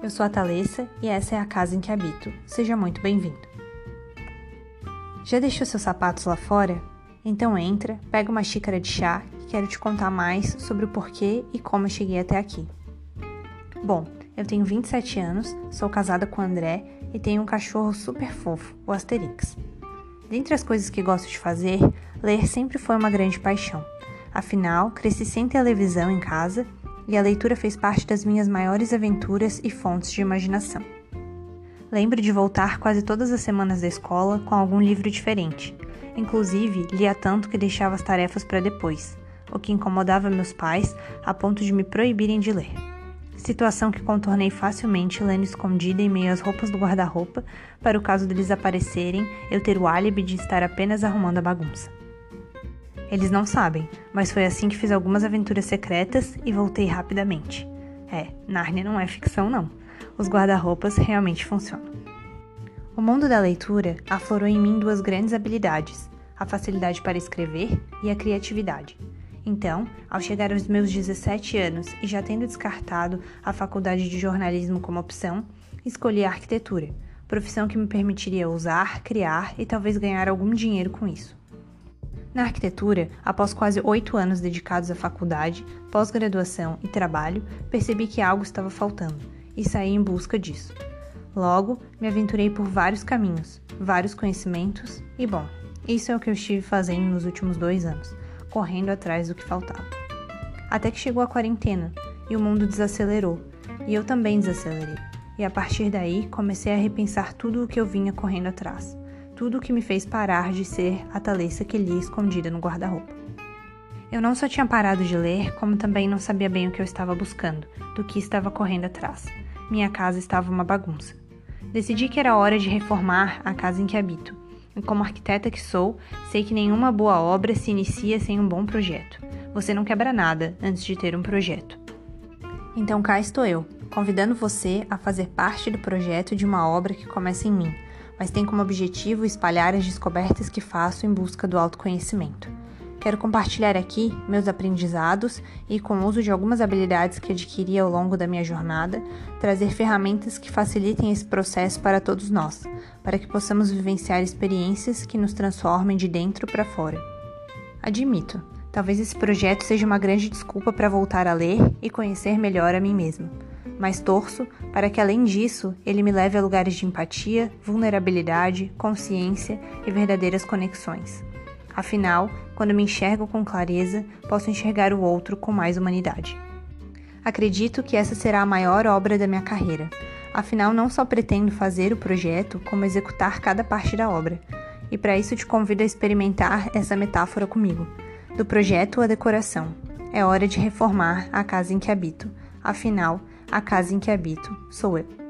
Eu sou a Thalessa e essa é a casa em que habito. Seja muito bem-vindo. Já deixou seus sapatos lá fora? Então entra, pega uma xícara de chá que quero te contar mais sobre o porquê e como eu cheguei até aqui. Bom, eu tenho 27 anos, sou casada com o André e tenho um cachorro super fofo, o Asterix. Dentre as coisas que gosto de fazer, ler sempre foi uma grande paixão. Afinal, cresci sem televisão em casa e a leitura fez parte das minhas maiores aventuras e fontes de imaginação. Lembro de voltar quase todas as semanas da escola com algum livro diferente. Inclusive, lia tanto que deixava as tarefas para depois, o que incomodava meus pais a ponto de me proibirem de ler. Situação que contornei facilmente lendo escondida em meio às roupas do guarda-roupa, para o caso deles aparecerem, eu ter o álibi de estar apenas arrumando a bagunça. Eles não sabem, mas foi assim que fiz algumas aventuras secretas e voltei rapidamente. É, Nárnia não é ficção, não. Os guarda-roupas realmente funcionam. O mundo da leitura aflorou em mim duas grandes habilidades: a facilidade para escrever e a criatividade. Então, ao chegar aos meus 17 anos e já tendo descartado a faculdade de jornalismo como opção, escolhi a arquitetura, profissão que me permitiria usar, criar e talvez ganhar algum dinheiro com isso. Na arquitetura, após quase oito anos dedicados à faculdade, pós-graduação e trabalho, percebi que algo estava faltando e saí em busca disso. Logo, me aventurei por vários caminhos, vários conhecimentos e, bom, isso é o que eu estive fazendo nos últimos dois anos, correndo atrás do que faltava. Até que chegou a quarentena e o mundo desacelerou, e eu também desacelerei. E a partir daí comecei a repensar tudo o que eu vinha correndo atrás tudo o que me fez parar de ser a Thalessa que lia escondida no guarda-roupa. Eu não só tinha parado de ler, como também não sabia bem o que eu estava buscando, do que estava correndo atrás. Minha casa estava uma bagunça. Decidi que era hora de reformar a casa em que habito. E como arquiteta que sou, sei que nenhuma boa obra se inicia sem um bom projeto. Você não quebra nada antes de ter um projeto. Então cá estou eu, convidando você a fazer parte do projeto de uma obra que começa em mim, mas tem como objetivo espalhar as descobertas que faço em busca do autoconhecimento. Quero compartilhar aqui meus aprendizados e, com o uso de algumas habilidades que adquiri ao longo da minha jornada, trazer ferramentas que facilitem esse processo para todos nós, para que possamos vivenciar experiências que nos transformem de dentro para fora. Admito, talvez esse projeto seja uma grande desculpa para voltar a ler e conhecer melhor a mim mesma mas torço para que, além disso, ele me leve a lugares de empatia, vulnerabilidade, consciência e verdadeiras conexões. Afinal, quando me enxergo com clareza, posso enxergar o outro com mais humanidade. Acredito que essa será a maior obra da minha carreira. Afinal, não só pretendo fazer o projeto, como executar cada parte da obra. E para isso te convido a experimentar essa metáfora comigo. Do projeto à decoração. É hora de reformar a casa em que habito. Afinal, a casa em que habito sou eu.